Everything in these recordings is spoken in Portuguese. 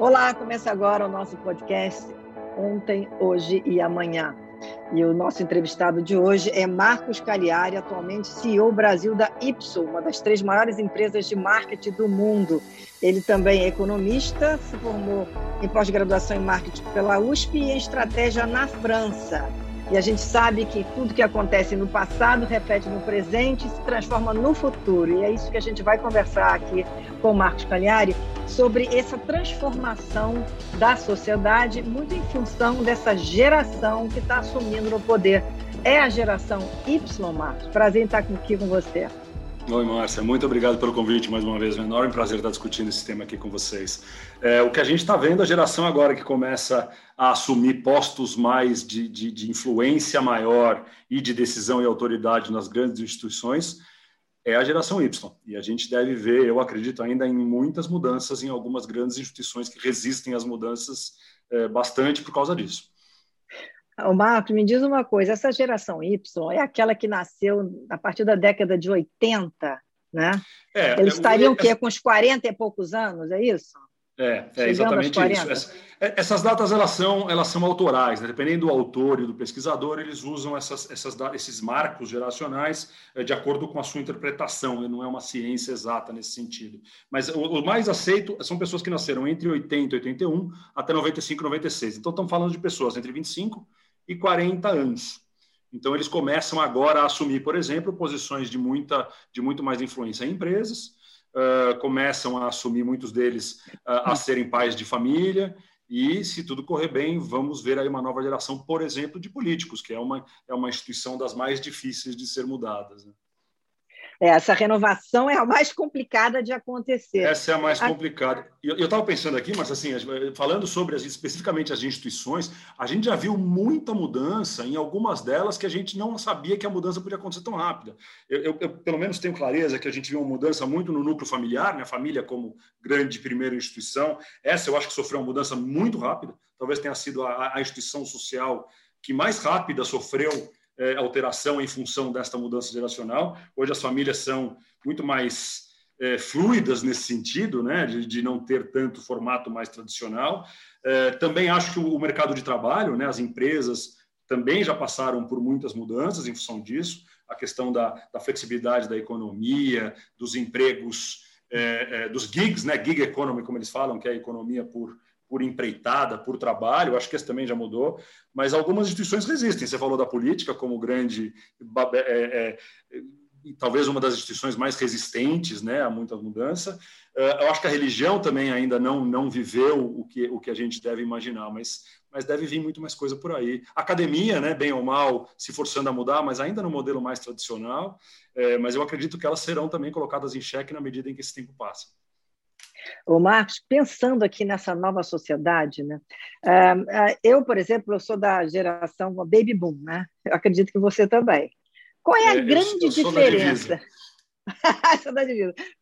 Olá, começa agora o nosso podcast Ontem, Hoje e Amanhã. E o nosso entrevistado de hoje é Marcos Cagliari, atualmente CEO Brasil da Ipso, uma das três maiores empresas de marketing do mundo. Ele também é economista, se formou em pós-graduação em marketing pela USP e em estratégia na França. E a gente sabe que tudo que acontece no passado reflete no presente e se transforma no futuro. E é isso que a gente vai conversar aqui com o Marcos Cagliari sobre essa transformação da sociedade, muito em função dessa geração que está assumindo o poder. É a geração Y, Marcos. Prazer em estar aqui com você. Oi, Márcia. Muito obrigado pelo convite mais uma vez. É um enorme prazer estar discutindo esse tema aqui com vocês. É, o que a gente está vendo, a geração agora que começa a assumir postos mais de, de, de, influência maior e de decisão e autoridade nas grandes instituições, é a geração Y. E a gente deve ver, eu acredito ainda, em muitas mudanças em algumas grandes instituições que resistem às mudanças é, bastante por causa disso. O Marcos, me diz uma coisa: essa geração Y é aquela que nasceu a partir da década de 80, né? É, Eles estariam o quê? Com uns 40 e poucos anos, é isso? É, é exatamente isso. É, essas datas elas são, elas são autorais, né? dependendo do autor e do pesquisador, eles usam essas, essas, esses marcos geracionais é, de acordo com a sua interpretação, não é uma ciência exata nesse sentido. Mas o, o, mais aceito são pessoas que nasceram entre 80 e 81 até 95 96. Então, estamos falando de pessoas entre 25 e 40 anos. Então, eles começam agora a assumir, por exemplo, posições de, muita, de muito mais influência em empresas, uh, começam a assumir, muitos deles, uh, a serem pais de família, e, se tudo correr bem, vamos ver aí uma nova geração, por exemplo, de políticos, que é uma, é uma instituição das mais difíceis de ser mudadas. Né? É, essa renovação é a mais complicada de acontecer. Essa é a mais complicada. Eu estava pensando aqui, mas assim, falando sobre as, especificamente as instituições, a gente já viu muita mudança em algumas delas que a gente não sabia que a mudança podia acontecer tão rápida. Eu, eu, eu pelo menos tenho clareza que a gente viu uma mudança muito no núcleo familiar, né? a família como grande primeira instituição. Essa eu acho que sofreu uma mudança muito rápida. Talvez tenha sido a, a instituição social que mais rápida sofreu é, alteração em função desta mudança geracional. Hoje as famílias são muito mais é, fluidas nesse sentido, né, de, de, não ter tanto formato mais tradicional. É, também acho que o, mercado de trabalho, né, as empresas também já passaram por muitas mudanças em função disso. A questão da, da flexibilidade da economia, dos empregos, é, é, dos gigs, né, gig economy, como eles falam, que é a economia por por empreitada, por trabalho, acho que esse também já mudou, mas algumas instituições resistem. Você falou da política como grande, é, é, talvez uma das instituições mais resistentes né, a muita mudança. Uh, eu acho que a religião também ainda não, não viveu o que, o que a gente deve imaginar, mas, mas deve vir muito mais coisa por aí. Academia, né, bem ou mal, se forçando a mudar, mas ainda no modelo mais tradicional, é, mas eu acredito que elas serão também colocadas em xeque na medida em que esse tempo passa. O Marcos, pensando aqui nessa nova sociedade, né? Uh, eu, por exemplo, eu sou da geração baby boom, né? Eu acredito que você também. Qual é a é, grande eu, eu diferença?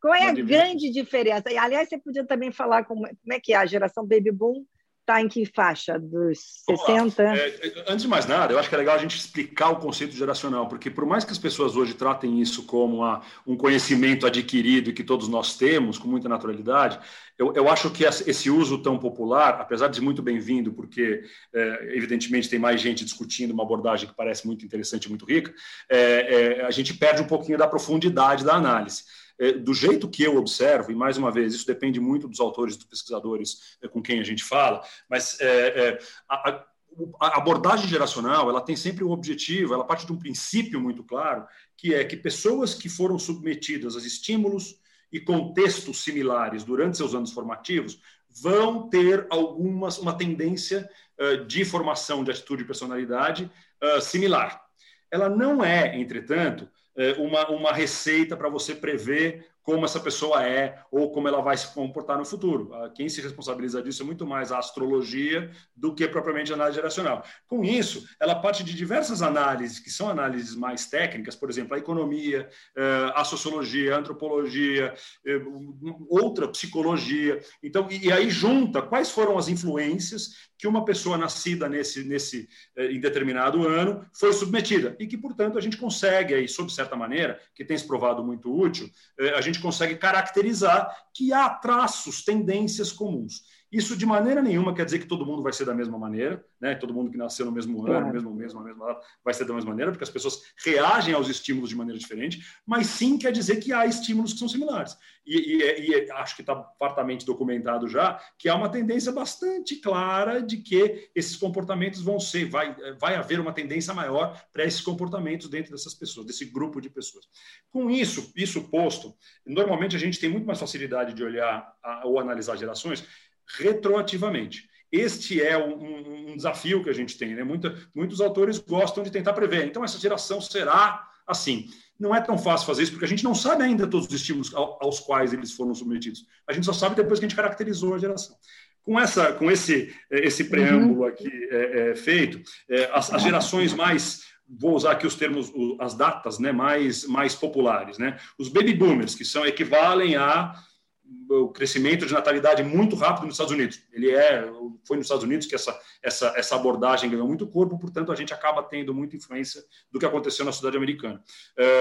Qual é a grande diferença? E, aliás, você podia também falar como, como é que é a geração baby boom está em que faixa? Dos 60? É, é, antes de mais nada, eu acho que é legal a gente explicar o conceito geracional, porque por mais que as pessoas hoje tratem isso como uma, um conhecimento adquirido que todos nós temos com muita naturalidade, eu, eu acho que esse uso tão popular, apesar de muito bem-vindo, porque é, evidentemente tem mais gente discutindo uma abordagem que parece muito interessante e muito rica, é, é, a gente perde um pouquinho da profundidade da análise. É, do jeito que eu observo, e mais uma vez, isso depende muito dos autores, dos pesquisadores é, com quem a gente fala, mas é, é, a, a abordagem geracional ela tem sempre um objetivo, ela parte de um princípio muito claro, que é que pessoas que foram submetidas a estímulos e contextos similares durante seus anos formativos vão ter algumas uma tendência uh, de formação de atitude e personalidade uh, similar. Ela não é, entretanto, uma, uma receita para você prever como essa pessoa é ou como ela vai se comportar no futuro. Ah, quem se responsabiliza disso é muito mais a astrologia do que propriamente a análise geracional. Com isso, ela parte de diversas análises, que são análises mais técnicas, por exemplo, a economia, eh, a sociologia, a antropologia, eh, outra psicologia. Então, e aí junta quais foram as influências que uma pessoa nascida nesse, nesse eh, em determinado ano foi submetida e que, portanto, a gente consegue aí, sob certa maneira, que tem se provado muito útil, a gente consegue caracterizar que há traços, tendências comuns. Isso de maneira nenhuma quer dizer que todo mundo vai ser da mesma maneira, né? Todo mundo que nasceu no mesmo ano, no mesmo mês, na mesma data, vai ser da mesma maneira, porque as pessoas reagem aos estímulos de maneira diferente, mas sim quer dizer que há estímulos que são similares. E, e, e acho que está fartamente documentado já que há uma tendência bastante clara de que esses comportamentos vão ser, vai, vai haver uma tendência maior para esses comportamentos dentro dessas pessoas, desse grupo de pessoas. Com isso, isso posto, normalmente a gente tem muito mais facilidade de olhar a, ou analisar gerações retroativamente. Este é um, um, desafio que a gente tem. Né? Muita, muitos autores gostam de tentar prever. Então, essa geração será assim. Não é tão fácil fazer isso, porque a gente não sabe ainda todos os estímulos aos quais eles foram submetidos. A gente só sabe depois que a gente caracterizou a geração. Com, essa, com esse, esse preâmbulo uhum. aqui é, é, feito, é, as, as gerações mais vou usar aqui os termos, as datas né, mais, mais populares. Né? Os baby boomers, que são equivalem a o crescimento de natalidade muito rápido nos Estados Unidos. Ele é, foi nos Estados Unidos que essa, essa, essa abordagem ganhou muito corpo, portanto, a gente acaba tendo muita influência do que aconteceu na cidade americana.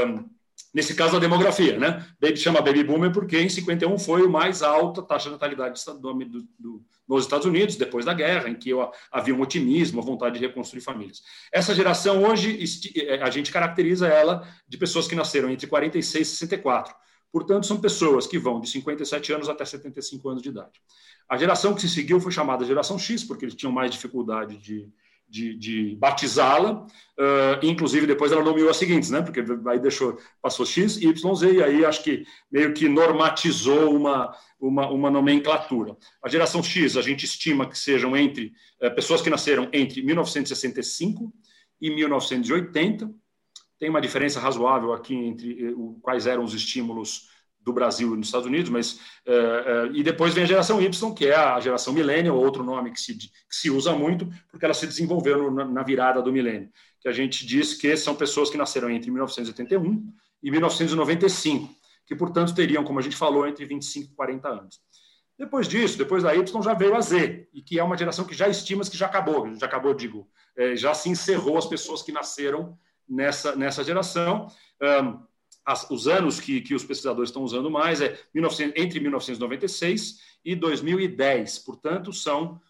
Um, nesse caso, a demografia, né? Baby chama baby boomer porque em 51 foi o mais alta taxa de natalidade do, do, do, nos Estados Unidos, depois da guerra, em que havia um otimismo, a vontade de reconstruir famílias. Essa geração hoje, a gente caracteriza ela de pessoas que nasceram entre 46 e 64 Portanto, são pessoas que vão de 57 anos até 75 anos de idade. A geração que se seguiu foi chamada geração X, porque eles tinham mais dificuldade de, de, de batizá-la. Uh, inclusive, depois ela nomeou as seguintes, né? porque aí deixou, passou X, Y, Z, e aí acho que meio que normatizou uma, uma, uma nomenclatura. A geração X, a gente estima que sejam entre uh, pessoas que nasceram entre 1965 e 1980 tem uma diferença razoável aqui entre eh, quais eram os estímulos do Brasil e nos Estados Unidos, mas uh, uh, e depois vem a geração Y, que é a geração millennial, outro nome que se, que se usa muito, porque ela se desenvolveu na, virada do milênio, que a gente diz que são pessoas que nasceram entre 1981 e 1995, que portanto teriam, como a gente falou, entre 25 e 40 anos. Depois disso, depois da Y já veio a Z, e que é uma geração que já estima que já acabou, já acabou, digo, já se encerrou as pessoas que nasceram nessa, nessa geração. Um, as, os anos que, que os pesquisadores estão usando mais é 1900, entre 1996 e 2010. Portanto, são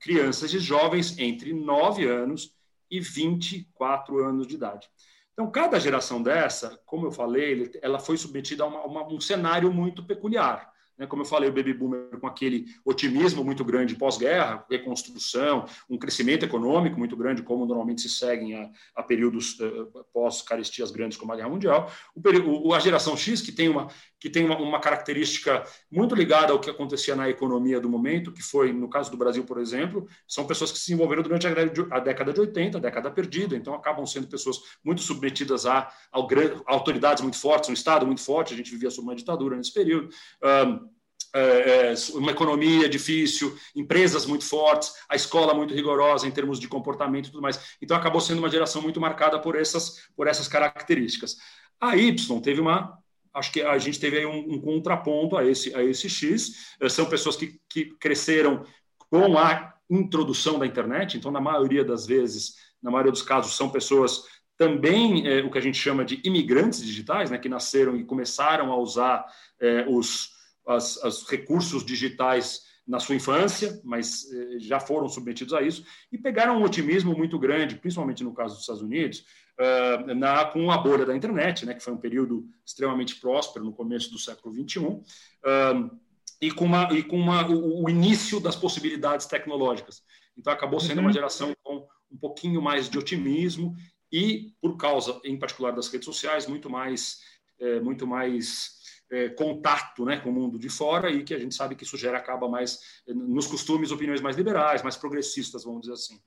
crianças e jovens entre 9 anos e 24 anos de idade. Então, cada geração dessa, como eu falei, ela foi submetida a uma, uma, um cenário muito peculiar. Né? Como eu falei, o baby boomer com aquele otimismo muito grande pós-guerra, reconstrução, um crescimento econômico muito grande, como normalmente se seguem a, a períodos uh, pós-caristias grandes como a Guerra Mundial. O, a geração X, que tem, uma, que tem uma, uma, característica muito ligada ao que acontecia na economia do momento, que foi, no caso do Brasil, por exemplo, são pessoas que se envolveram durante a, a década de 80, a década perdida, então acabam sendo pessoas muito submetidas a, a, autoridades muito fortes, um Estado muito forte, a gente vivia sob uma ditadura nesse período. Um, é, é, uma economia difícil, empresas muito fortes, a escola muito rigorosa em termos de comportamento e tudo mais. Então, acabou sendo uma geração muito marcada por essas, por essas características. A Y teve uma. Acho que a gente teve aí um, um contraponto a esse, a esse X. É, são pessoas que, que cresceram com a introdução da internet, então, na maioria das vezes, na maioria dos casos, são pessoas também é, o que a gente chama de imigrantes digitais, né, que nasceram e começaram a usar é, os os recursos digitais na sua infância, mas eh, já foram submetidos a isso, e pegaram um otimismo muito grande, principalmente no caso dos Estados Unidos, uh, na, com a bolha da internet, né, que foi um período extremamente próspero no começo do século XXI, uh, e com, uma, e com uma, o, o, início das possibilidades tecnológicas. Então, acabou sendo uhum. uma geração com um pouquinho mais de otimismo e, por causa, em particular, das redes sociais, muito mais, é, muito mais é, contato né, com o mundo de fora e que a gente sabe que isso gera acaba mais nos costumes, opiniões mais liberais, mais progressistas, vamos dizer assim.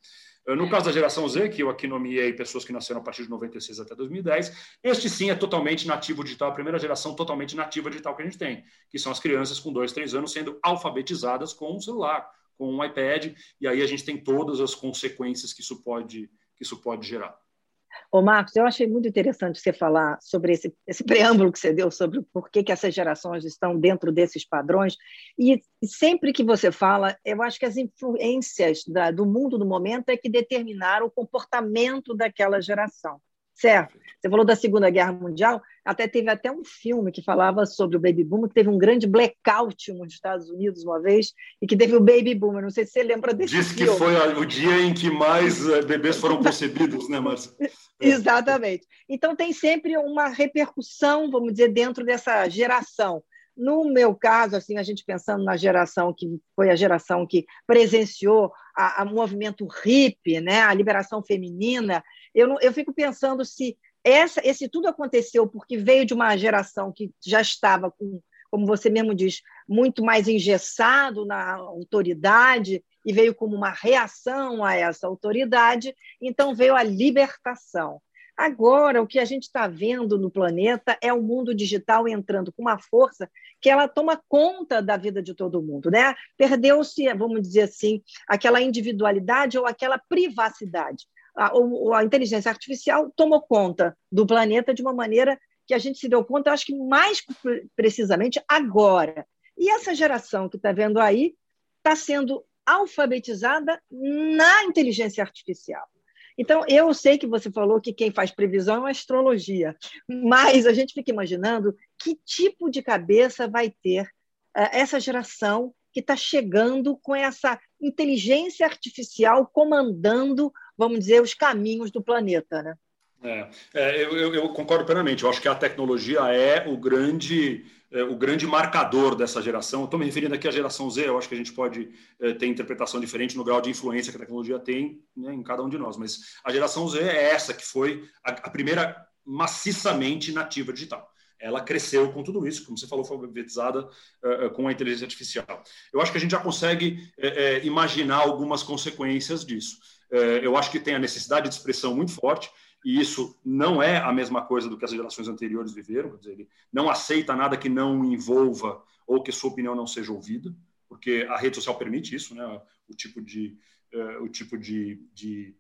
É, no caso da geração Z, que eu aqui nomeei pessoas que nasceram a partir de 96 até 2010, este sim é totalmente nativo digital, a primeira geração totalmente nativa digital que a gente tem, que são as crianças com dois, três anos sendo alfabetizadas com um celular, com um iPad, e aí a gente tem todas as consequências que isso pode, que isso pode gerar. Ô, Marcos, eu achei muito interessante você falar sobre esse, esse preâmbulo que você deu sobre por que, que essas gerações estão dentro desses padrões. E sempre que você fala, eu acho que as influências da, do mundo do momento é que determinaram o comportamento daquela geração. Certo. Você falou da Segunda Guerra Mundial, até teve até um filme que falava sobre o baby boom, que teve um grande blackout nos Estados Unidos uma vez, e que teve o baby boom. não sei se você lembra desse Diz filme. Diz que foi o dia em que mais eh, bebês foram concebidos, né, Márcia? Exatamente. Então tem sempre uma repercussão, vamos dizer, dentro dessa geração. No meu caso, assim, a gente pensando na geração que foi a geração que presenciou o movimento hippie, né, a liberação feminina, eu, eu fico pensando se essa, esse tudo aconteceu porque veio de uma geração que já estava com, como você mesmo diz, muito mais engessado na autoridade e veio como uma reação a essa autoridade, então veio a libertação. Agora, o que a gente está vendo no planeta é o mundo digital entrando com uma força que ela toma conta da vida de todo mundo. Né? Perdeu-se, vamos dizer assim, aquela individualidade ou aquela privacidade. A, a, inteligência artificial tomou conta do planeta de uma maneira que a gente se deu conta, acho que mais precisamente agora. E essa geração que está vendo aí está sendo alfabetizada na inteligência artificial. Então, eu sei que você falou que quem faz previsão é astrologia, mas a gente fica imaginando que tipo de cabeça vai ter uh, essa geração que está chegando com essa inteligência artificial comandando, vamos dizer, os caminhos do planeta, né? É, é eu, eu, concordo plenamente. Eu acho que a tecnologia é o grande é, o grande marcador dessa geração. Estou me referindo aqui à geração Z, eu acho que a gente pode é, ter interpretação diferente no grau de influência que a tecnologia tem né, em cada um de nós, mas a geração Z é essa que foi a, primeira maciçamente nativa digital ela cresceu com tudo isso, como você falou, foi alfabetizada uh, com a inteligência artificial. Eu acho que a gente já consegue imaginar algumas consequências disso. eu acho que tem a necessidade de expressão muito forte e isso não é a mesma coisa do que as gerações anteriores viveram, quer dizer, ele não aceita nada que não envolva ou que sua opinião não seja ouvida, porque a rede social permite isso, né? o tipo de, uh, o tipo de, de,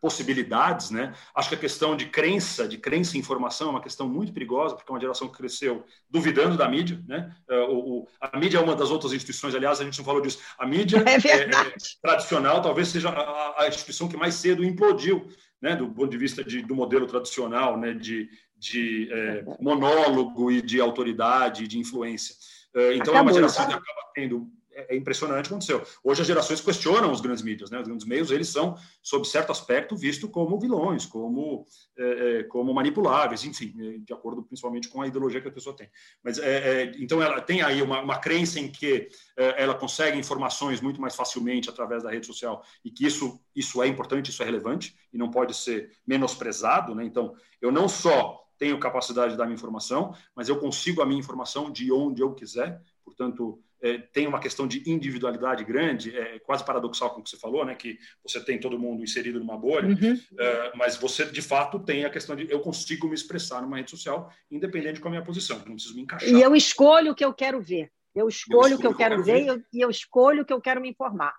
possibilidades. Né? Acho que a questão de crença, de crença em informação é uma questão muito perigosa, porque é uma geração que cresceu duvidando da mídia. Né? Uh, o, a mídia é uma das outras instituições, aliás, a gente não falou disso, a mídia é é, é, tradicional talvez seja a, a instituição que mais cedo implodiu né, do ponto de vista de, do modelo tradicional, né, de, de é, monólogo e de autoridade, de influência. É, então, Acabou, é uma geração que acaba tendo é, é impressionante o que aconteceu. Hoje as gerações questionam os grandes mídias, né? Os grandes meios eles são, sob certo aspecto, vistos como vilões, como é, é como manipuláveis, enfim, é, de acordo principalmente com a ideologia que a pessoa tem. Mas é, é então ela tem aí uma, uma crença em que ela consegue informações muito mais facilmente através da rede social e que isso isso é importante, isso é relevante e não pode ser menosprezado, né? Então eu não só tenho capacidade de dar minha informação, mas eu consigo a minha informação de onde eu quiser, portanto é, tem uma questão de individualidade grande, é quase paradoxal com o que você falou, né? Que você tem todo mundo inserido numa bolha, uhum. é, mas você de fato tem a questão de eu consigo me expressar numa rede social, independente com a minha posição, não preciso me encaixar. E eu escolho o que eu quero ver. Eu escolho, o que eu quero, quero ver, ver. E, eu, e eu escolho o que eu quero me informar.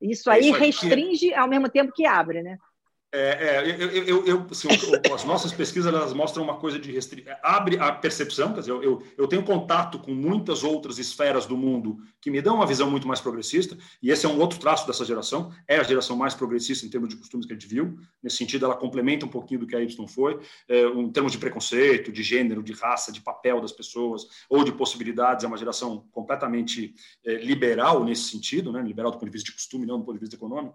Isso aí, é isso aí restringe ao mesmo tempo que abre, né? É, é, eu, eu, eu assim, as nossas pesquisas elas mostram uma coisa de restri... abre a percepção, quer dizer, eu, eu, tenho contato com muitas outras esferas do mundo que me dão uma visão muito mais progressista, e esse é um outro traço dessa geração, é a geração mais progressista em termos de costumes que a gente viu, nesse sentido ela complementa um pouquinho do que a Y foi, é, em termos de preconceito, de gênero, de raça, de papel das pessoas, ou de possibilidades, é uma geração completamente é, liberal nesse sentido, né? liberal do ponto de vista de costume, não do ponto de vista econômico,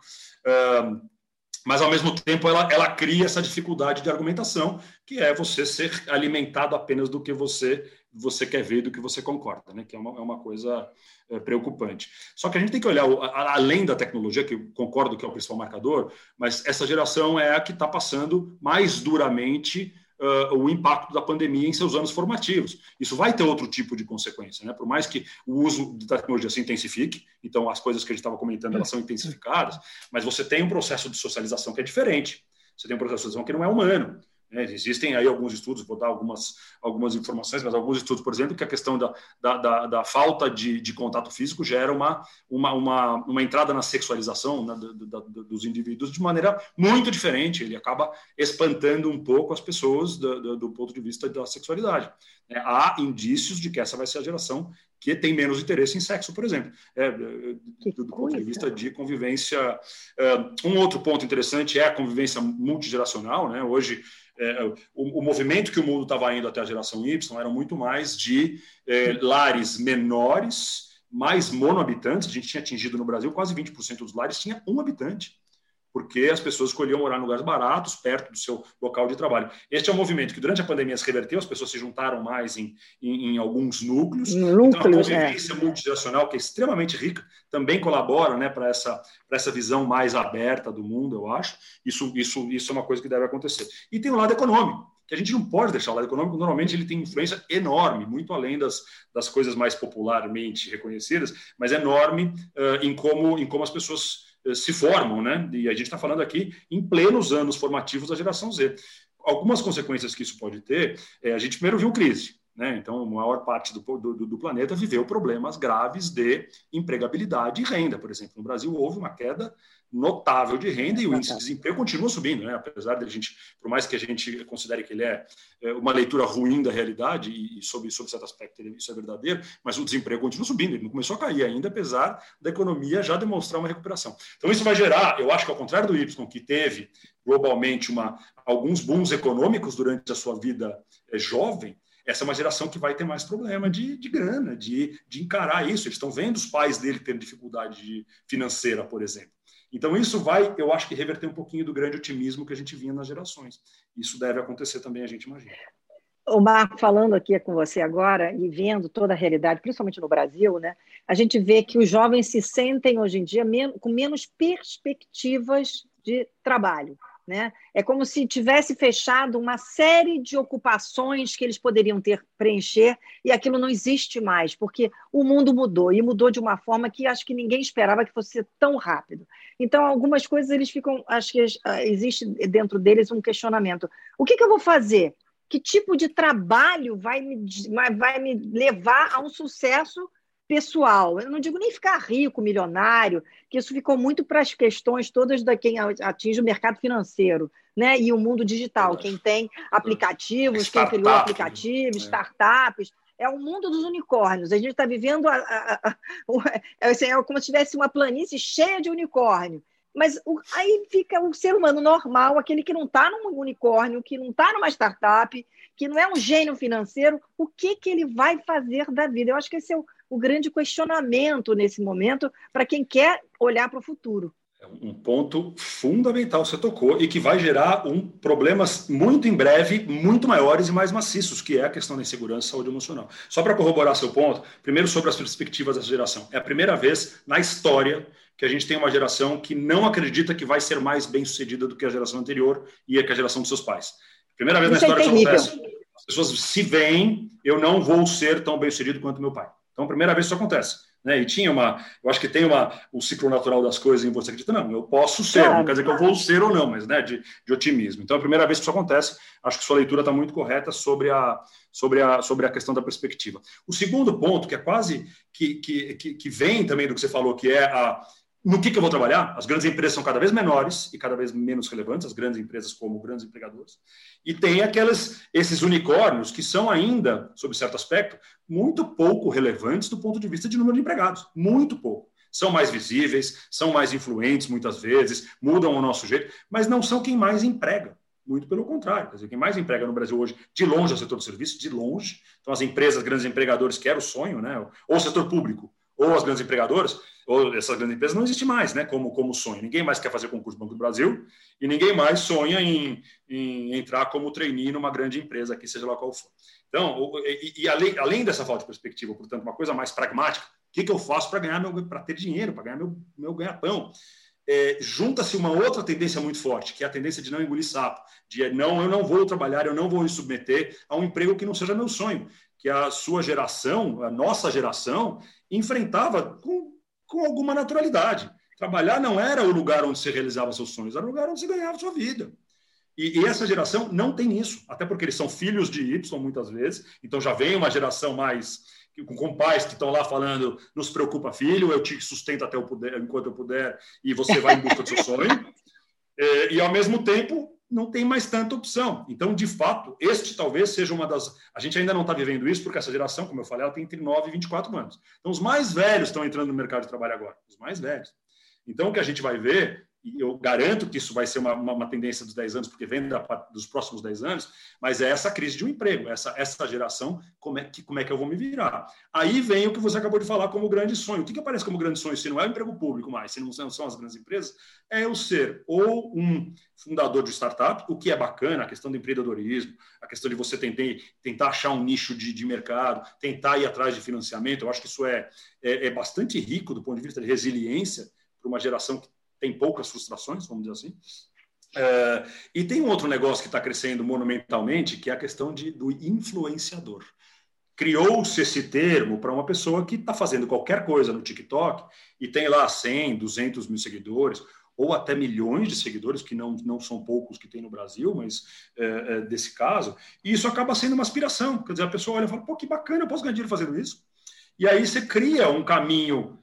mas ao mesmo tempo ela, ela cria essa dificuldade de argumentação, que é você ser alimentado apenas do que você você quer ver, do que você concorda, né? que é uma, é uma coisa é, preocupante. Só que a gente tem que olhar, além da tecnologia, que eu concordo que é o principal marcador, mas essa geração é a que está passando mais duramente uh, o impacto da pandemia em seus anos formativos. Isso vai ter outro tipo de consequência, né? Por mais que o uso da tecnologia se intensifique, então as coisas que a gente estava comentando elas são intensificadas, mas você tem um processo de socialização que é diferente. Você tem um processo de socialização que não é humano. Né? Existem aí alguns estudos, vou dar algumas, algumas informações, mas alguns estudos, por exemplo, que a questão da, da, da, da falta de, de, contato físico gera uma, uma, uma, uma entrada na sexualização né, do, do, dos indivíduos de maneira muito diferente. Ele acaba espantando um pouco as pessoas do, do ponto de vista da sexualidade. É, há indícios de que essa vai ser a geração que tem menos interesse em sexo, por exemplo, é, do, do ponto de vista de convivência. É, um outro ponto interessante é a convivência multigeracional. Né? Hoje, é, o, o, movimento que o mundo estava indo até a geração Y era muito mais de é, lares menores, mais monohabitantes. A gente tinha atingido no Brasil quase 20% dos lares tinha um habitante porque as pessoas escolhiam morar em lugares baratos, perto do seu local de trabalho. Este é um movimento que durante a pandemia se reverteu, as pessoas se juntaram mais em, em, em alguns núcleos. Núcleos, então, a convivência é. multigeracional, que é extremamente rica, também colabora né, para essa, essa visão mais aberta do mundo, eu acho. Isso, isso, isso é uma coisa que deve acontecer. E tem o lado econômico que a gente não pode deixar o lado econômico, normalmente ele tem influência enorme, muito além das, das coisas mais popularmente reconhecidas, mas enorme uh, em, como, em como as pessoas se formam, né? E a gente está falando aqui em plenos anos formativos da geração Z. Algumas consequências que isso pode ter, é, a gente primeiro viu crise, né? Então, a maior parte do, do, do, planeta viveu problemas graves de empregabilidade e renda. Por exemplo, no Brasil houve uma queda notável de renda e o índice de desemprego continua subindo, né? apesar de a gente, por mais que a gente considere que ele é, é uma leitura ruim da realidade e, sobre, sobre certo aspecto isso é verdadeiro, mas o desemprego continua subindo, ele não começou a cair ainda, apesar da economia já demonstrar uma recuperação. Então isso vai gerar, eu acho que ao contrário do Y, que teve globalmente uma, alguns bons econômicos durante a sua vida é, jovem, essa é uma geração que vai ter mais problema de, de grana, de, de encarar isso. Eles estão vendo os pais dele tendo dificuldade financeira, por exemplo. Então, isso vai, eu acho que reverter um pouquinho do grande otimismo que a gente vinha nas gerações. Isso deve acontecer também, a gente imagina. O Marco, falando aqui com você agora e vendo toda a realidade, principalmente no Brasil, né, a gente vê que os jovens se sentem hoje em dia com menos perspectivas de trabalho. Né? É como se tivesse fechado uma série de ocupações que eles poderiam ter preencher e aquilo não existe mais, porque o mundo mudou e mudou de uma forma que acho que ninguém esperava que fosse tão rápido. Então, algumas coisas eles ficam, acho que ah, existe dentro deles um questionamento: o que, que eu vou fazer? Que tipo de trabalho vai me, vai me levar a um sucesso pessoal. Eu não digo nem ficar rico, milionário, que isso ficou muito para as questões todas da quem atinge o mercado financeiro, né? E o mundo digital, quem tem aplicativos, quem criou aplicativos, é. startups. É o mundo dos unicórnios. A gente está vivendo a, a, a, é, assim, é como se tivesse uma planície cheia de unicórnio. Mas o, aí fica o ser humano normal, aquele que não está num unicórnio, que não está numa startup, que não é um gênio financeiro, o que, que ele vai fazer da vida? Eu acho que esse é o, o grande questionamento nesse momento para quem quer olhar para o futuro. É um ponto fundamental você tocou e que vai gerar um problemas muito em breve, muito maiores e mais maciços, que é a questão da insegurança e saúde emocional. Só para corroborar seu ponto, primeiro sobre as perspectivas dessa geração. É a primeira vez na história que a gente tem uma geração que não acredita que vai ser mais bem sucedida do que a geração anterior e é que a geração dos seus pais. Primeira vez Isso na história é que isso acontece. As pessoas se veem, eu não vou ser tão bem sucedido quanto meu pai. Então, primeira vez isso acontece. Né? E tinha uma, eu acho que tem uma, o ciclo natural das coisas em você acredita, não, eu posso ser, claro, não quer dizer que eu vou ser ou não, mas né, de, de otimismo. Então, a primeira vez que isso acontece, acho que sua leitura está muito correta sobre a, sobre, a, sobre a questão da perspectiva. O segundo ponto, que é quase que, que, que vem também do que você falou, que é a no que, que, eu vou trabalhar? As grandes empresas são cada vez menores e cada vez menos relevantes, as grandes empresas como grandes empregadores. E tem aquelas, esses unicórnios que são ainda, sob certo aspecto, muito pouco relevantes do ponto de vista de número de empregados. Muito pouco. São mais visíveis, são mais influentes muitas vezes, mudam o nosso jeito, mas não são quem mais emprega. Muito pelo contrário. Quer dizer, quem mais emprega no Brasil hoje, de longe, é o setor de serviços, de longe. Então, as empresas, grandes empregadores, que era o sonho, né? ou o setor público, ou as grandes empregadoras, ou essas grandes empresas não existe mais, né? Como, como sonho. Ninguém mais quer fazer concurso do Banco do Brasil e ninguém mais sonha em, em entrar como trainee numa grande empresa, aqui seja lá qual for. Então, e, e além, além, dessa falta de perspectiva, portanto, uma coisa mais pragmática, o que, que eu faço para ganhar meu, para ter dinheiro, para ganhar meu, meu ganha-pão? É, junta-se uma outra tendência muito forte, que é a tendência de não engolir sapo, de não, eu não vou trabalhar, eu não vou me submeter a um emprego que não seja meu sonho, que a sua geração, a nossa geração, enfrentava com com alguma naturalidade. Trabalhar não era o lugar onde você realizava seus sonhos, era o lugar onde você ganhava sua vida. E, e, essa geração não tem isso, até porque eles são filhos de Y muitas vezes, então já vem uma geração mais com, com pais que estão lá falando: não se preocupa, filho, eu te sustento até eu puder, enquanto eu puder, e você vai em busca do seu sonho. É, e ao mesmo tempo, não tem mais tanta opção. Então, de fato, este talvez seja uma das. A gente ainda não está vivendo isso, porque essa geração, como eu falei, ela tem entre 9 e 24 anos. Então, os mais velhos estão entrando no mercado de trabalho agora, os mais velhos. Então, o que a gente vai ver e eu garanto que isso vai ser uma, uma, uma, tendência dos 10 anos, porque vem da, dos próximos 10 anos, mas é essa crise de um emprego, essa, essa geração, como é, que, como é que eu vou me virar? Aí vem o que você acabou de falar como grande sonho. O que, que aparece como grande sonho se não é o emprego público mais, se não são as grandes empresas? É eu ser ou um fundador de startup, o que é bacana, a questão do empreendedorismo, a questão de você tentar, tentar achar um nicho de, de mercado, tentar ir atrás de financiamento, eu acho que isso é, é, é bastante rico do ponto de vista de resiliência para uma geração que tem poucas frustrações, vamos dizer assim. É, e tem um outro negócio que está crescendo monumentalmente, que é a questão de, do influenciador. Criou-se esse termo para uma pessoa que está fazendo qualquer coisa no TikTok e tem lá 100, 200 mil seguidores, ou até milhões de seguidores, que não, não são poucos que tem no Brasil, mas é, é, desse caso, e isso acaba sendo uma aspiração. Quer dizer, a pessoa olha e fala, pô, que bacana, eu posso ganhar dinheiro fazendo isso. E aí você cria um caminho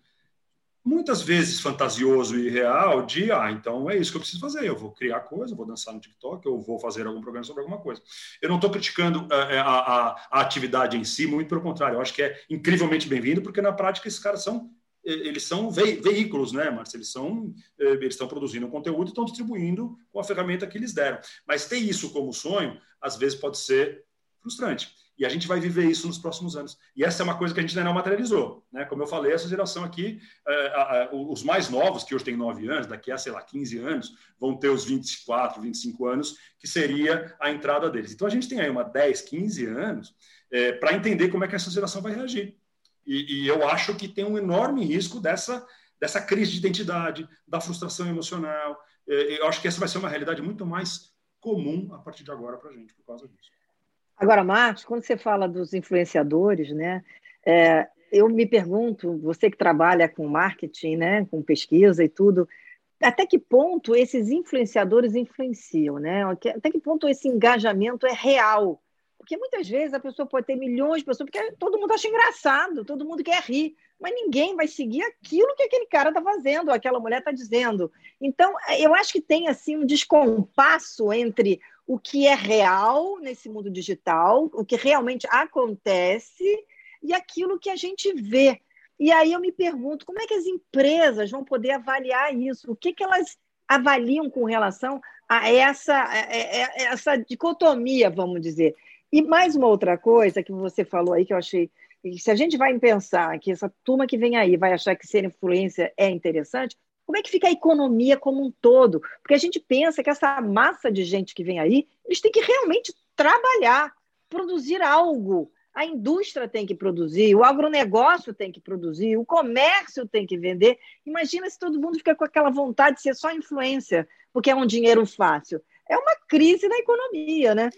muitas vezes fantasioso e real de, ah, então é isso que eu preciso fazer, eu vou criar coisa, vou dançar no TikTok, eu vou fazer algum programa sobre alguma coisa. Eu não estou criticando a, a, a, atividade em si, muito pelo contrário, eu acho que é incrivelmente bem-vindo, porque na prática esses caras são eles são ve veículos, né, Marcia? Eles são eles estão produzindo conteúdo e estão distribuindo com a ferramenta que eles deram. Mas ter isso como sonho, às vezes pode ser frustrante. E a gente vai viver isso nos próximos anos. E essa é uma coisa que a gente ainda não materializou. Né? Como eu falei, essa geração aqui, é, os mais novos, que hoje têm 9 anos, daqui a, sei lá, 15 anos, vão ter os 24, 25 anos, que seria a entrada deles. Então a gente tem aí uma 10, 15 anos é, para entender como é que essa geração vai reagir. E, e eu acho que tem um enorme risco dessa, dessa crise de identidade, da frustração emocional. É, eu acho que essa vai ser uma realidade muito mais comum a partir de agora para a gente, por causa disso. Agora, Marcos, quando você fala dos influenciadores, né, é, eu me pergunto, você que trabalha com marketing, né, com pesquisa e tudo, até que ponto esses influenciadores influenciam, né? Até que ponto esse engajamento é real? Porque muitas vezes a pessoa pode ter milhões de pessoas, porque todo mundo acha engraçado, todo mundo quer rir, mas ninguém vai seguir aquilo que aquele cara está fazendo, aquela mulher está dizendo. Então, eu acho que tem assim um descompasso entre o que é real nesse mundo digital, o que realmente acontece e aquilo que a gente vê. E aí eu me pergunto, como é que as empresas vão poder avaliar isso? O que, que elas avaliam com relação a essa, a essa dicotomia, vamos dizer? E mais uma outra coisa que você falou aí que eu achei se a gente vai pensar que essa turma que vem aí vai achar que ser influência é interessante, como é que fica a economia como um todo? Porque a gente pensa que essa massa de gente que vem aí, eles têm que realmente trabalhar, produzir algo. A indústria tem que produzir, o agronegócio tem que produzir, o comércio tem que vender. Imagina se todo mundo fica com aquela vontade de ser só influência, porque é um dinheiro fácil. É uma crise na economia, né?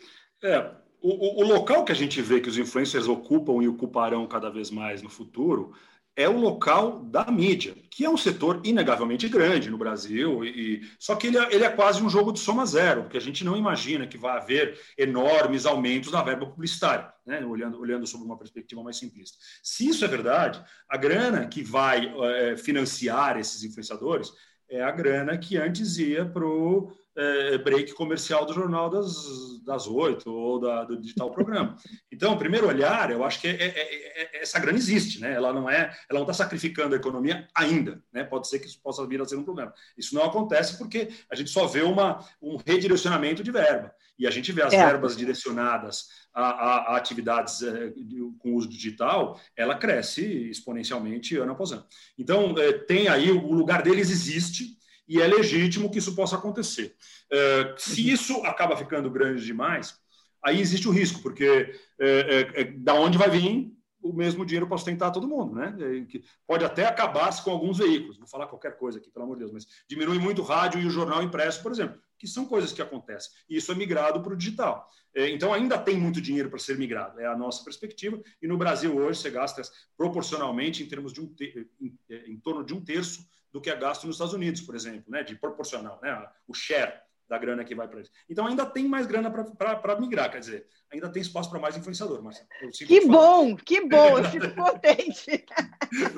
É, o, o, local que a gente vê que os influencers ocupam e ocuparão cada vez mais no futuro é o local da mídia, que é um setor inegavelmente grande no Brasil, e, só que ele é, ele é, quase um jogo de soma zero, porque a gente não imagina que vai haver enormes aumentos na verba publicitária, né? olhando, olhando sobre uma perspectiva mais simplista. Se isso é verdade, a grana que vai é, financiar esses influenciadores é a grana que antes ia para o é, break comercial do jornal das, das 8 ou da, do digital programa. Então, primeiro olhar, eu acho que é, é, é, é essa grana existe, né? Ela não é, ela não está sacrificando a economia ainda, né? Pode ser que isso possa vir a ser um problema. Isso não acontece porque a gente só vê uma, um redirecionamento de verba e a gente vê as é. verbas direcionadas a, a, a atividades é, com uso digital, ela cresce exponencialmente ano após ano. Então, tem aí o lugar deles existe e é legítimo que isso possa acontecer. É, se uhum. isso acaba ficando grande demais, aí existe o risco, porque é, é, é, da onde vai vir o mesmo dinheiro para sustentar todo mundo, né? É, pode até acabar com alguns veículos, vou falar qualquer coisa aqui, pelo amor de Deus, mas diminui muito o rádio e o jornal impresso, por exemplo, que são coisas que acontecem. E isso é migrado para o digital. Então, ainda tem muito dinheiro para ser migrado, é a nossa perspectiva. E no Brasil, hoje, você gasta proporcionalmente em termos de um em, em torno de um terço do que é gasto nos Estados Unidos, por exemplo, né? de proporcional, né? o share da grana que vai para eles. Então ainda tem mais grana para migrar, quer dizer, ainda tem espaço para mais influenciador. Mas que bom, que bom, eu fico contente.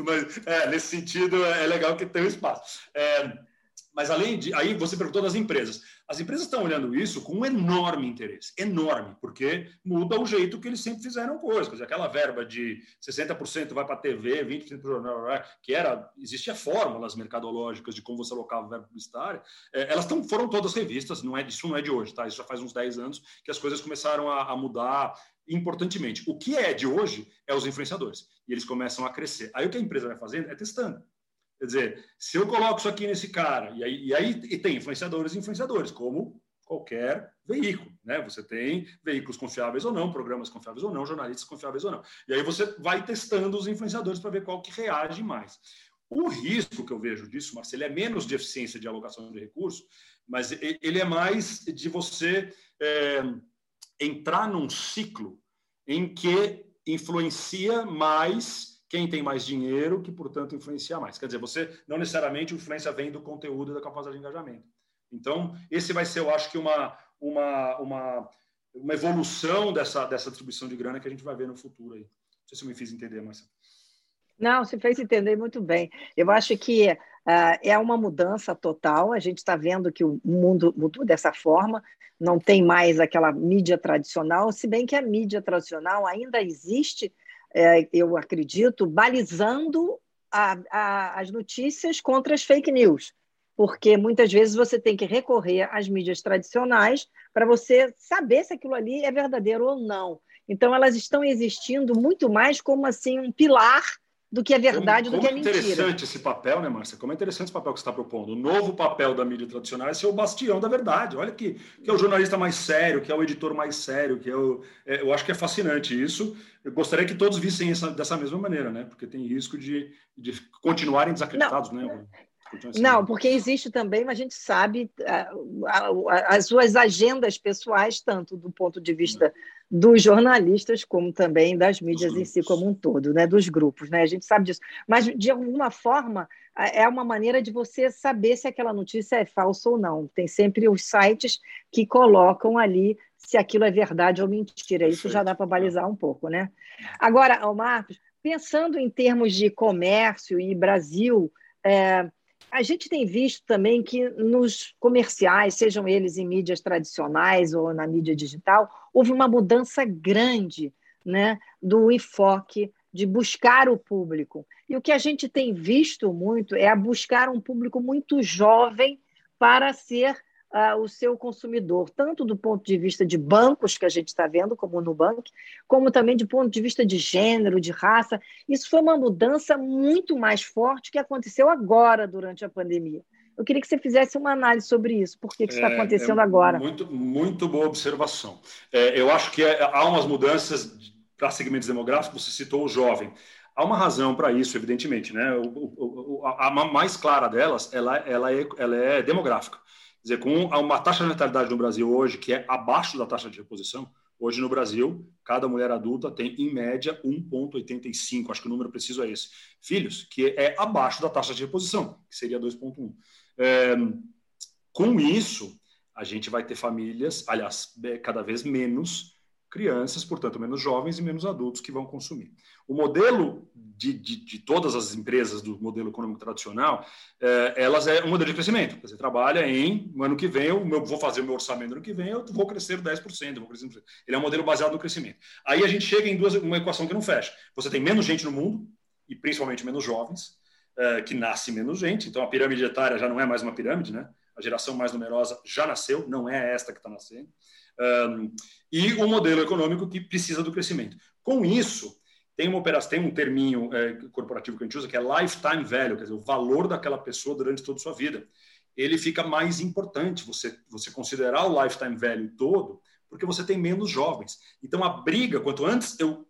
mas, é, nesse sentido, é legal que tem um espaço. É, mas além de. Aí você perguntou das empresas. As empresas estão olhando isso com um enorme interesse, enorme, porque muda o jeito que eles sempre fizeram coisas. Quer dizer, aquela verba de 60% vai para a TV, 20% para o jornal, que era. Existia fórmulas mercadológicas de como você alocava verba publicitária. É, elas tão, foram todas revistas, não é, isso não é de hoje, tá? Isso já faz uns 10 anos que as coisas começaram a, a mudar importantemente. O que é de hoje é os influenciadores. E eles começam a crescer. Aí o que a empresa vai fazendo é testando. Quer dizer, se eu coloco isso aqui nesse cara, e aí, e aí e tem influenciadores e influenciadores, como qualquer veículo, né? Você tem veículos confiáveis ou não, programas confiáveis ou não, jornalistas confiáveis ou não. E aí você vai testando os influenciadores para ver qual que reage mais. O risco que eu vejo disso, Marcelo, é menos de eficiência de alocação de recursos, mas ele é mais de você é, entrar num ciclo em que influencia mais quem tem mais dinheiro, que, portanto, influencia mais. Quer dizer, você não necessariamente influência vem do conteúdo e da capacidade de engajamento. Então, esse vai ser, eu acho que, uma, uma, uma, uma evolução dessa, dessa distribuição de grana que a gente vai ver no futuro aí. Não sei se eu me fiz entender, Marcelo. Não, se fez entender muito bem. Eu acho que uh, é uma mudança total. A gente está vendo que o mundo mudou dessa forma. Não tem mais aquela mídia tradicional, se bem que a mídia tradicional ainda existe, é, eu acredito, balizando a, a, as notícias contra as fake news, porque muitas vezes você tem que recorrer às mídias tradicionais para você saber se aquilo ali é verdadeiro ou não. Então, elas estão existindo muito mais como assim um pilar do que é verdade, como, do que é mentira. Como é interessante esse papel, né, Márcia? Como é interessante esse papel que você está propondo. O novo papel da mídia tradicional é ser o bastião da verdade. Olha que, que é o jornalista mais sério, que é o editor mais sério, que é o... É, eu acho que é fascinante isso. Eu gostaria que todos vissem essa, dessa mesma maneira, né? Porque tem risco de, de continuarem desacreditados, Não. né? Não, porque existe também, mas a gente sabe as suas agendas pessoais, tanto do ponto de vista dos jornalistas, como também das mídias em si como um todo, né? dos grupos. Né? A gente sabe disso. Mas, de alguma forma, é uma maneira de você saber se aquela notícia é falsa ou não. Tem sempre os sites que colocam ali se aquilo é verdade ou mentira. Isso já dá para balizar um pouco. Né? Agora, Marcos, pensando em termos de comércio e Brasil, é, a gente tem visto também que nos comerciais, sejam eles em mídias tradicionais ou na mídia digital, houve uma mudança grande né, do enfoque de buscar o público. E o que a gente tem visto muito é a buscar um público muito jovem para ser uh, o seu consumidor, tanto do ponto de vista de bancos, que a gente está vendo, como o Nubank, como também do ponto de vista de gênero, de raça. Isso foi uma mudança muito mais forte que aconteceu agora, durante a pandemia. Eu queria que você fizesse uma análise sobre isso, por que, que isso está é, acontecendo é, é agora. Muito, muito boa observação. É, eu acho que há umas mudanças para segmentos demográficos, você citou o jovem. Há uma razão para isso, evidentemente. Né? O, o, a, mais clara delas ela, ela, é, ela é demográfica dizer, com uma taxa de natalidade no Brasil hoje que é abaixo da taxa de reposição, hoje no Brasil, cada mulher adulta tem, em média, 1,85, acho que o número preciso é esse, filhos, que é abaixo da taxa de reposição, que seria 2,1. É, com isso, a gente vai ter famílias, aliás, cada vez menos crianças, portanto, menos jovens e menos adultos que vão consumir. O modelo de, de, de todas as empresas do modelo econômico tradicional, é, elas é um modelo de crescimento. Você trabalha em, no ano que vem, eu vou fazer o meu orçamento no ano que vem, eu vou crescer 10%, vou crescer 10%. Ele é um modelo baseado no crescimento. Aí a gente chega em duas, uma equação que não fecha. Você tem menos gente no mundo, e principalmente menos jovens, é, que nasce menos gente, então a pirâmide etária já não é mais uma pirâmide, né? A geração mais numerosa já nasceu, não é esta que está nascendo. Um, e um modelo econômico que precisa do crescimento. Com isso, tem uma operação, tem um terminho é, corporativo que a gente usa que é lifetime value, quer dizer, o valor daquela pessoa durante toda a sua vida. Ele fica mais importante você, você considerar o lifetime value todo, porque você tem menos jovens. Então a briga, quanto antes eu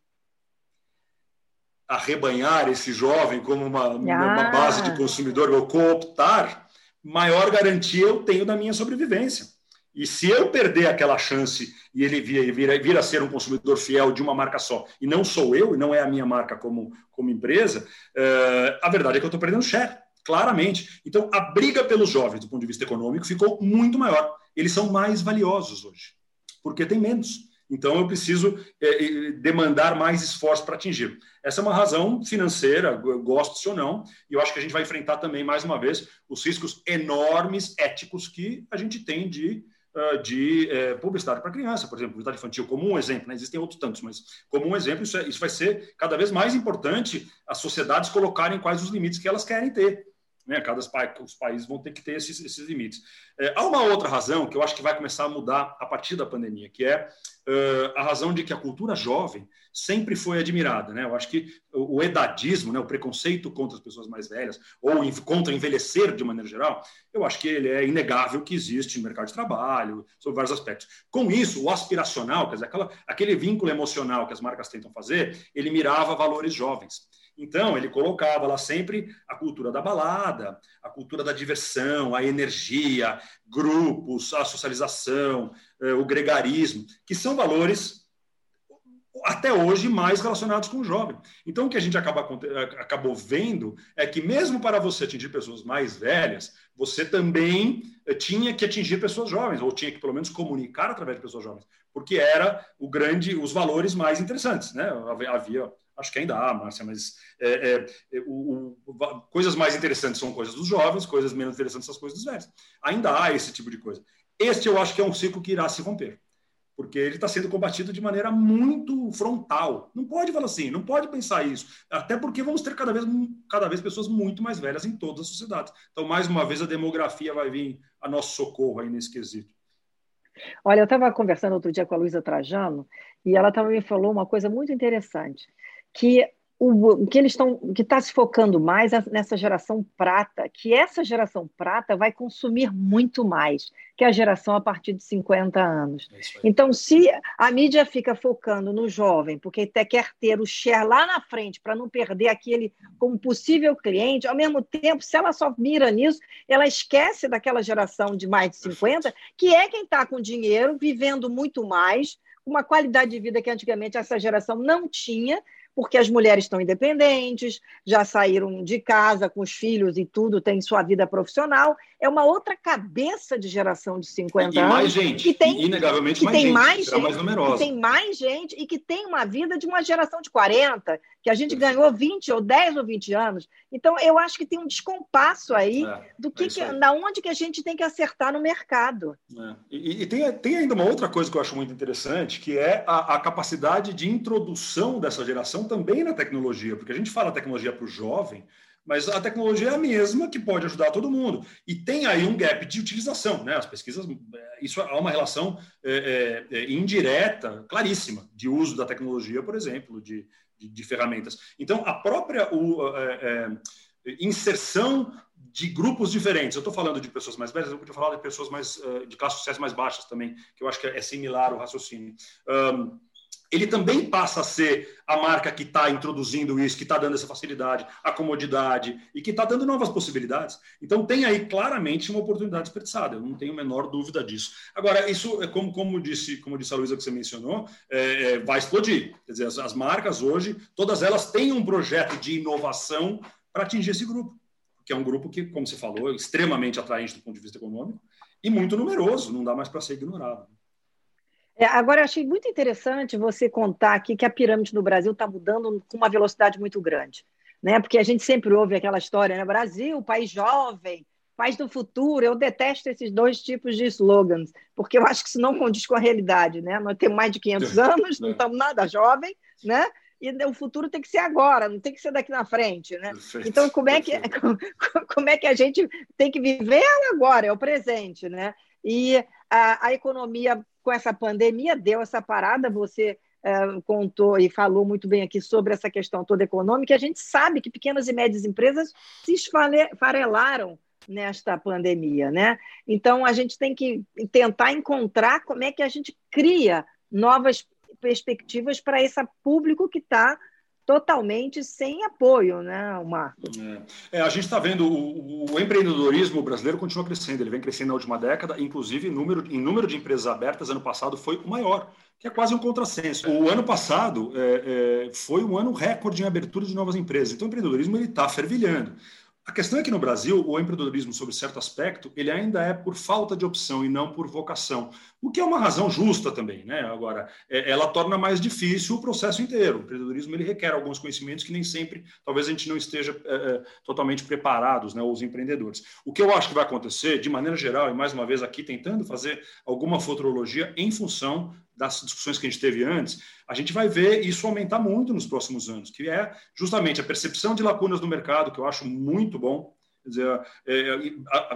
arrebanhar esse jovem como uma, ah. uma base de consumidor, ou cooptar, maior garantia eu tenho da minha sobrevivência. E se eu perder aquela chance e ele vir, vir, vir, a ser um consumidor fiel de uma marca só, e não sou eu, e não é a minha marca como, como empresa, uh, a verdade é que eu estou perdendo share, claramente. Então, a briga pelos jovens, do ponto de vista econômico, ficou muito maior. Eles são mais valiosos hoje, porque tem menos. Então, eu preciso é, demandar mais esforço para atingir. Essa é uma razão financeira, gosto ou não, e eu acho que a gente vai enfrentar também, mais uma vez, os riscos enormes éticos que a gente tem de de é, publicidade para criança, por exemplo, publicidade infantil, como um exemplo, né? existem outros tantos, mas como um exemplo, isso, é, isso vai ser cada vez mais importante as sociedades colocarem quais os limites que elas querem ter. Né? Cada os países vão ter que ter esses, esses limites. É, há uma outra razão que eu acho que vai começar a mudar a partir da pandemia, que é a razão de que a cultura jovem sempre foi admirada. Né? Eu acho que o, o edadismo, né, o preconceito contra as pessoas mais velhas, ou contra envelhecer de maneira geral, eu acho que ele é inegável que existe no mercado de trabalho, sobre vários aspectos. Com isso, o aspiracional, quer dizer, aquela, aquele vínculo emocional que as marcas tentam fazer, ele mirava valores jovens. Então, ele colocava lá sempre a cultura da balada, a cultura da diversão, a energia, grupos, a socialização, eh, o gregarismo, que são valores até hoje mais relacionados com o jovem. Então, o que a gente acaba, acabou vendo é que, mesmo para você atingir pessoas mais velhas, você também eh, tinha que atingir pessoas jovens, ou tinha que, pelo menos, comunicar através de pessoas jovens, porque era o grande, os valores mais interessantes. Né? Havia acho que ainda há, Márcia, mas é, é, é, o, o, coisas mais interessantes são coisas dos jovens, coisas menos interessantes são as coisas dos velhos. Ainda há esse tipo de coisa. Este eu acho que é um ciclo que irá se romper, porque ele está sendo combatido de maneira muito frontal. Não pode falar assim, não pode pensar isso, até porque vamos ter cada vez, cada vez pessoas muito mais velhas em todas as sociedades. Então, mais uma vez, a demografia vai vir a nosso socorro aí nesse quesito. Olha, eu estava conversando outro dia com a Luísa Trajano e ela também me falou uma coisa muito interessante que o que eles estão que está se focando mais nessa geração prata, que essa geração prata vai consumir muito mais que a geração a partir de 50 anos. É então, se a mídia fica focando no jovem, porque até quer ter o share lá na frente para não perder aquele como possível cliente, ao mesmo tempo, se ela só mira nisso, ela esquece daquela geração de mais de 50, que é quem está com dinheiro, vivendo muito mais, uma qualidade de vida que antigamente essa geração não tinha, porque as mulheres estão independentes, já saíram de casa com os filhos e tudo, tem sua vida profissional. É uma outra cabeça de geração de 50 e anos. Mais gente, que tem, inegavelmente que mais tem gente, mais gente, mais numerosa. Que tem mais gente e que tem uma vida de uma geração de 40, que a gente ganhou 20 ou 10 ou 20 anos. Então, eu acho que tem um descompasso aí é, do que, é que da onde que a gente tem que acertar no mercado. É. E, e tem, tem, ainda uma outra coisa que eu acho muito interessante, que é a, a capacidade de introdução dessa geração também na tecnologia, porque a gente fala tecnologia para o jovem, mas a tecnologia é a mesma que pode ajudar todo mundo. E tem aí um gap de utilização, né? As pesquisas, é, isso há uma relação é, é, indireta, claríssima, de uso da tecnologia, por exemplo, de, de, de ferramentas. Então, a própria o, é, é, inserção de grupos diferentes. Eu estou falando de pessoas mais velhas, eu podia falar de pessoas mais é, de classes sociais mais baixas também, que eu acho que é similar o raciocínio. Um, ele também passa a ser a marca que está introduzindo isso, que está dando essa facilidade, a comodidade e que está dando novas possibilidades. Então tem aí claramente uma oportunidade desperdiçada, eu não tenho a menor dúvida disso. Agora, isso é como, como, disse, como disse a Luísa que você mencionou, é, é, vai explodir. Quer dizer, as, as marcas hoje, todas elas têm um projeto de inovação para atingir esse grupo, que é um grupo que, como você falou, é extremamente atraente do ponto de vista econômico e muito numeroso, não dá mais para ser ignorado. É, agora, eu achei muito interessante você contar aqui que a pirâmide no Brasil está mudando com uma velocidade muito grande. Né? Porque a gente sempre ouve aquela história, né? Brasil, país jovem, país do futuro. Eu detesto esses dois tipos de slogans, porque eu acho que isso não condiz com a realidade. Né? Nós temos mais de 500 anos, não estamos nada jovem, né? e o futuro tem que ser agora, não tem que ser daqui na frente, né? Perfeito, então, como é, que, como é que a gente tem que viver agora? É o presente, né? E a, a economia com essa pandemia deu essa parada, você é, contou e falou muito bem aqui sobre essa questão toda econômica, a gente sabe que pequenas e médias empresas se esfarelaram nesta pandemia, né? Então a gente tem que tentar encontrar como é que a gente cria novas perspectivas para esse público que está totalmente sem apoio, né, Marco? É, é a gente está vendo o, o, empreendedorismo brasileiro continua crescendo, ele vem crescendo na última década, inclusive número, em número de empresas abertas ano passado foi o maior, que é quase um contrassenso. O ano passado é, é, foi um ano recorde em abertura de novas empresas, então o empreendedorismo está fervilhando. A questão é que no Brasil, o empreendedorismo, sob certo aspecto, ele ainda é por falta de opção e não por vocação, o que é uma razão justa também. Né? Agora, é, ela torna mais difícil o processo inteiro. O empreendedorismo ele requer alguns conhecimentos que nem sempre, talvez a gente não esteja é, é, totalmente preparados, né, os empreendedores. O que eu acho que vai acontecer, de maneira geral, e mais uma vez aqui tentando fazer alguma futurologia em função das discussões que a gente teve antes, a gente vai ver isso aumentar muito nos próximos anos, que é justamente a percepção de lacunas no mercado, que eu acho muito bom. Quer dizer, é,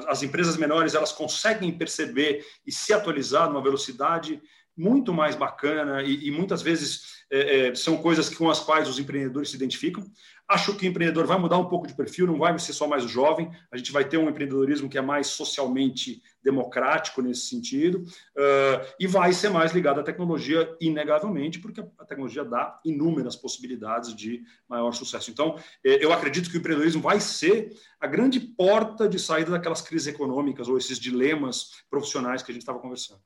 as empresas menores elas conseguem perceber e se atualizar numa velocidade muito mais bacana e, e muitas vezes é, é, são coisas com as quais os empreendedores se identificam. Acho que o empreendedor vai mudar um pouco de perfil, não vai ser só mais o jovem, a gente vai ter um empreendedorismo que é mais socialmente democrático nesse sentido, uh, e vai ser mais ligado à tecnologia, inegavelmente, porque a tecnologia dá inúmeras possibilidades de maior sucesso. Então, eh, eu acredito que o empreendedorismo vai ser a grande porta de saída daquelas crises econômicas ou esses dilemas profissionais que a gente estava conversando.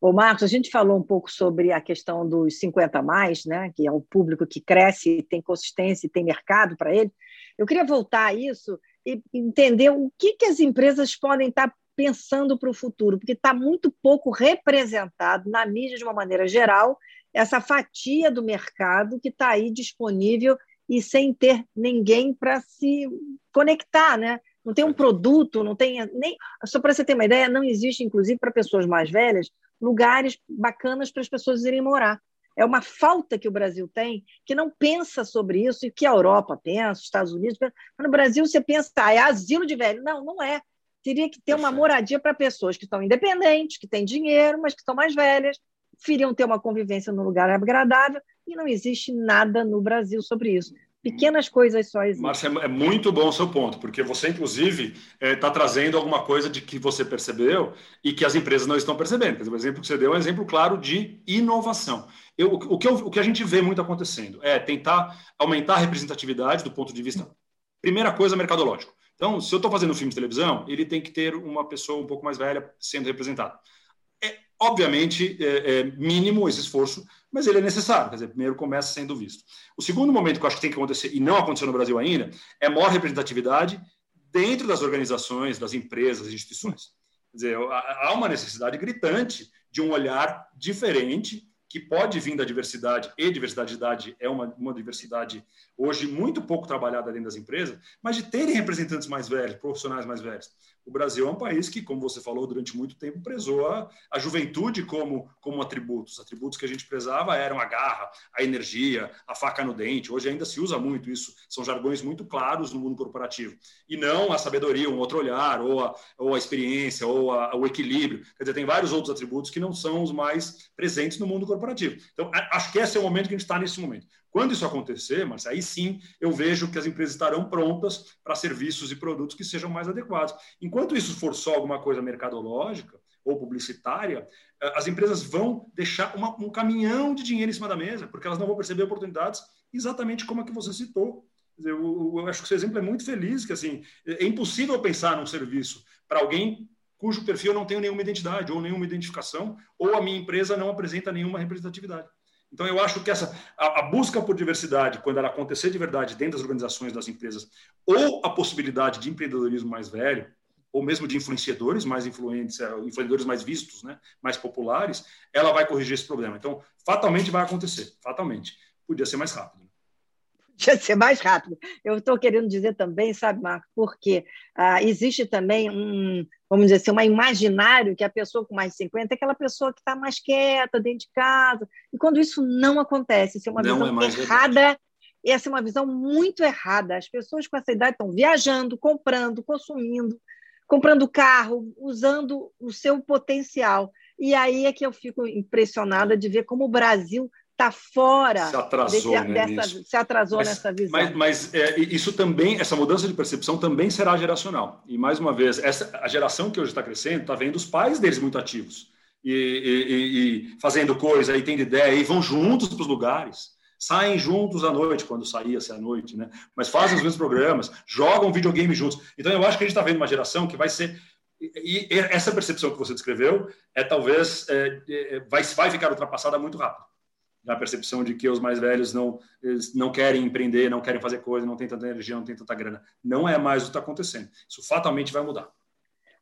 Ô, Marcos, a gente falou um pouco sobre a questão dos 50 mais, né, que é o público que cresce, tem consistência e tem mercado para ele. Eu queria voltar a isso e entender o que, que as empresas podem estar pensando para o futuro, porque está muito pouco representado na mídia, de uma maneira geral, essa fatia do mercado que está aí disponível e sem ter ninguém para se conectar, né? Não tem um produto, não tem nem. Só para você ter uma ideia, não existe, inclusive, para pessoas mais velhas, lugares bacanas para as pessoas irem morar. É uma falta que o Brasil tem, que não pensa sobre isso, e que a Europa pensa, os Estados Unidos pensam. Mas no Brasil você pensa, ah, é asilo de velho. Não, não é. Teria que ter uma moradia para pessoas que estão independentes, que têm dinheiro, mas que estão mais velhas, preferiam ter uma convivência num lugar agradável, e não existe nada no Brasil sobre isso. Pequenas coisas só existem. Márcia, é muito bom o seu ponto, porque você, inclusive, está é, trazendo alguma coisa de que você percebeu e que as empresas não estão percebendo. O exemplo que você deu é um exemplo claro de inovação. Eu, o, que eu, o que a gente vê muito acontecendo é tentar aumentar a representatividade do ponto de vista, primeira coisa, mercadológico. Então, se eu estou fazendo um filme de televisão, ele tem que ter uma pessoa um pouco mais velha sendo representada. Obviamente, é, é mínimo esse esforço, mas ele é necessário. Quer dizer, primeiro começa sendo visto. O segundo momento que eu acho que tem que acontecer, e não aconteceu no Brasil ainda, é maior representatividade dentro das organizações, das empresas, das instituições. Quer dizer, há uma necessidade gritante de um olhar diferente que pode vir da diversidade, e diversidade de idade é uma, uma diversidade hoje muito pouco trabalhada dentro das empresas, mas de terem representantes mais velhos, profissionais mais velhos. O Brasil é um país que, como você falou, durante muito tempo prezou a, a juventude como, como atributos. Os atributos que a gente prezava eram a garra, a energia, a faca no dente. Hoje ainda se usa muito isso. São jargões muito claros no mundo corporativo. E não a sabedoria, um outro olhar, ou a, ou a experiência, ou a, o equilíbrio. Quer dizer, tem vários outros atributos que não são os mais presentes no mundo corporativo. Então, acho que esse é o momento que a gente está nesse momento. Quando isso acontecer, mas aí sim eu vejo que as empresas estarão prontas para serviços e produtos que sejam mais adequados. Enquanto isso for só alguma coisa mercadológica ou publicitária, eh, as empresas vão deixar uma, um caminhão de dinheiro em cima da mesa, porque elas não vão perceber oportunidades exatamente como a que você citou. Eu, eu acho que esse exemplo é muito feliz, que assim é impossível pensar num serviço para alguém cujo perfil não tem nenhuma identidade ou nenhuma identificação, ou a minha empresa não apresenta nenhuma representatividade. Então, eu acho que essa, a, a, busca por diversidade, quando ela acontecer de verdade dentro das organizações das empresas, ou a possibilidade de empreendedorismo mais velho, ou mesmo de influenciadores mais influentes, é, influenciadores mais vistos, né, mais populares, ela vai corrigir esse problema. Então, fatalmente vai acontecer, fatalmente. Podia ser mais rápido podia ser mais rápido. Eu estou querendo dizer também, sabe, Marco, porque ah, existe também um, vamos dizer assim, um imaginário que a pessoa com mais de 50 é aquela pessoa que está mais quieta dentro de casa. E quando isso não acontece, isso é uma não visão é errada. Verdade. Essa é uma visão muito errada. As pessoas com essa idade estão viajando, comprando, consumindo, comprando carro, usando o seu potencial. E aí é que eu fico impressionada de ver como o Brasil está fora se atrasou, desse, né, dessa, se atrasou mas, nessa visão. Mas, mas é, isso também, essa mudança de percepção também será geracional. E mais uma vez, essa a geração que hoje está crescendo está vendo os pais deles muito ativos e, e, e, fazendo coisa, e tendo ideia, e vão juntos para os lugares. Saem juntos à noite, quando saía-se à noite, né? Mas fazem os mesmos programas, jogam videogame juntos. Então, eu acho que a gente está vendo uma geração que vai ser e essa percepção que você descreveu é talvez é, é, vai, vai ficar ultrapassada muito rápido da percepção de que os mais velhos não, não querem empreender, não querem fazer coisa, não tem tanta energia, não tem tanta grana. Não é mais o que está acontecendo. Isso fatalmente vai mudar.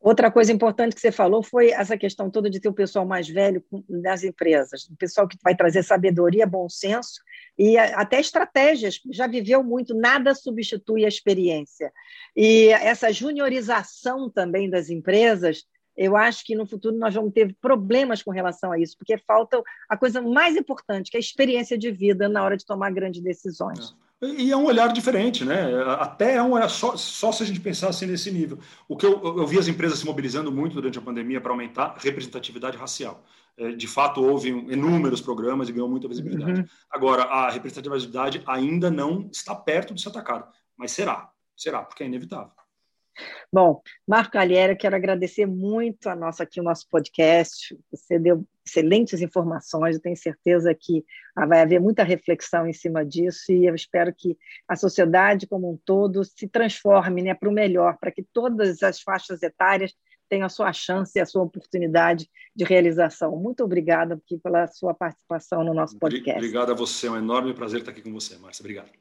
Outra coisa importante que você falou foi essa questão toda de ter o pessoal mais velho nas empresas, o pessoal que vai trazer sabedoria, bom senso e até estratégias. Já viveu muito, nada substitui a experiência. E essa juniorização também das empresas, eu acho que no futuro nós vamos ter problemas com relação a isso, porque falta a coisa mais importante, que é a experiência de vida na hora de tomar grandes decisões. É. E é um olhar diferente, né? Até é um olhar só, só se a gente pensar assim nesse nível. O que eu, eu vi as empresas se mobilizando muito durante a pandemia para aumentar a representatividade racial. É, de fato, houve inúmeros programas e ganhou muita visibilidade. Uhum. Agora, a representatividade ainda não está perto de ser atacada, mas será, será, porque é inevitável. Bom, Marco Calheira, quero agradecer muito a nossa aqui o nosso podcast. Você deu excelentes informações, eu tenho certeza que vai haver muita reflexão em cima disso e eu espero que a sociedade como um todo se transforme né, para o melhor, para que todas as faixas etárias tenham a sua chance e a sua oportunidade de realização. Muito obrigada aqui pela sua participação no nosso podcast. Obrigado a você, é um enorme prazer estar aqui com você, Márcia. Obrigado.